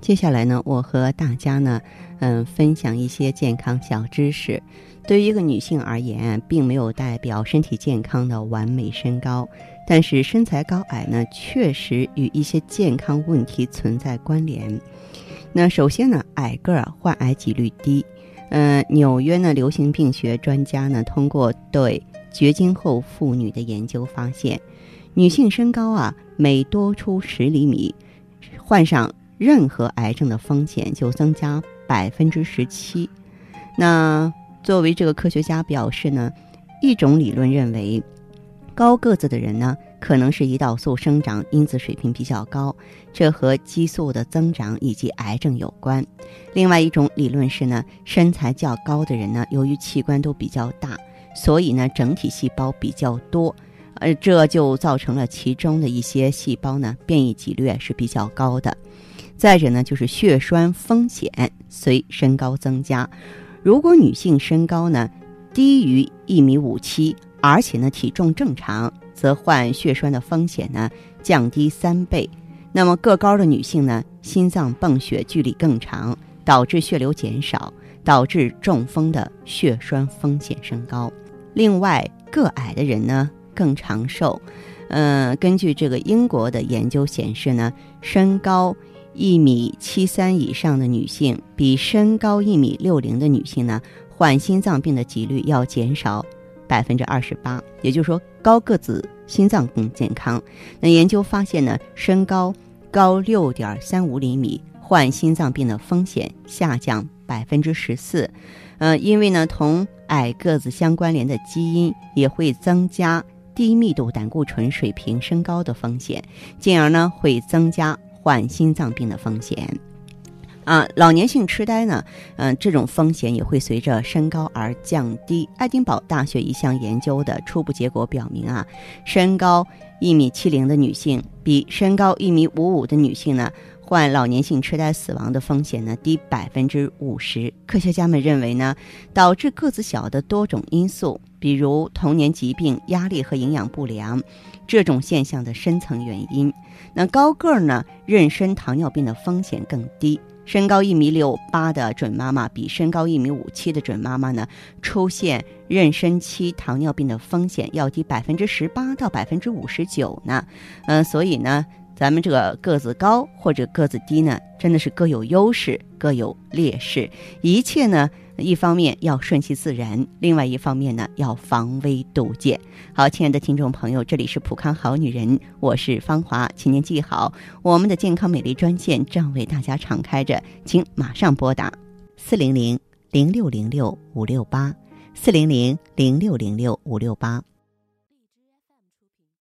接下来呢，我和大家呢，嗯，分享一些健康小知识。对于一个女性而言，并没有代表身体健康的完美身高，但是身材高矮呢，确实与一些健康问题存在关联。那首先呢，矮个儿患癌几率低。嗯，纽约呢流行病学专家呢，通过对绝经后妇女的研究发现，女性身高啊每多出十厘米，患上任何癌症的风险就增加百分之十七。那作为这个科学家表示呢，一种理论认为，高个子的人呢可能是胰岛素生长因子水平比较高，这和激素的增长以及癌症有关。另外一种理论是呢，身材较高的人呢，由于器官都比较大，所以呢整体细胞比较多，呃，这就造成了其中的一些细胞呢变异几率是比较高的。再者呢，就是血栓风险随身高增加。如果女性身高呢低于一米五七，而且呢体重正常，则患血栓的风险呢降低三倍。那么个高的女性呢，心脏泵血距离更长，导致血流减少，导致中风的血栓风险升高。另外，个矮的人呢更长寿。嗯，根据这个英国的研究显示呢，身高。一米七三以上的女性，比身高一米六零的女性呢，患心脏病的几率要减少百分之二十八。也就是说，高个子心脏更健康。那研究发现呢，身高高六点三五厘米，患心脏病的风险下降百分之十四。呃，因为呢，同矮个子相关联的基因也会增加低密度胆固醇水平升高的风险，进而呢，会增加。患心脏病的风险，啊，老年性痴呆呢，嗯，这种风险也会随着身高而降低。爱丁堡大学一项研究的初步结果表明啊，身高一米七零的女性比身高一米五五的女性呢，患老年性痴呆死亡的风险呢低百分之五十。科学家们认为呢，导致个子小的多种因素，比如童年疾病、压力和营养不良。这种现象的深层原因，那高个儿呢，妊娠糖尿病的风险更低。身高一米六八的准妈妈比身高一米五七的准妈妈呢，出现妊娠期糖尿病的风险要低百分之十八到百分之五十九呢。嗯，所以呢，咱们这个个子高或者个子低呢，真的是各有优势，各有劣势。一切呢。一方面要顺其自然，另外一方面呢要防微杜渐。好，亲爱的听众朋友，这里是普康好女人，我是芳华，请您记好，我们的健康美丽专线正为大家敞开着，请马上拨打四零零零六零六五六八四零零零六零六五六八。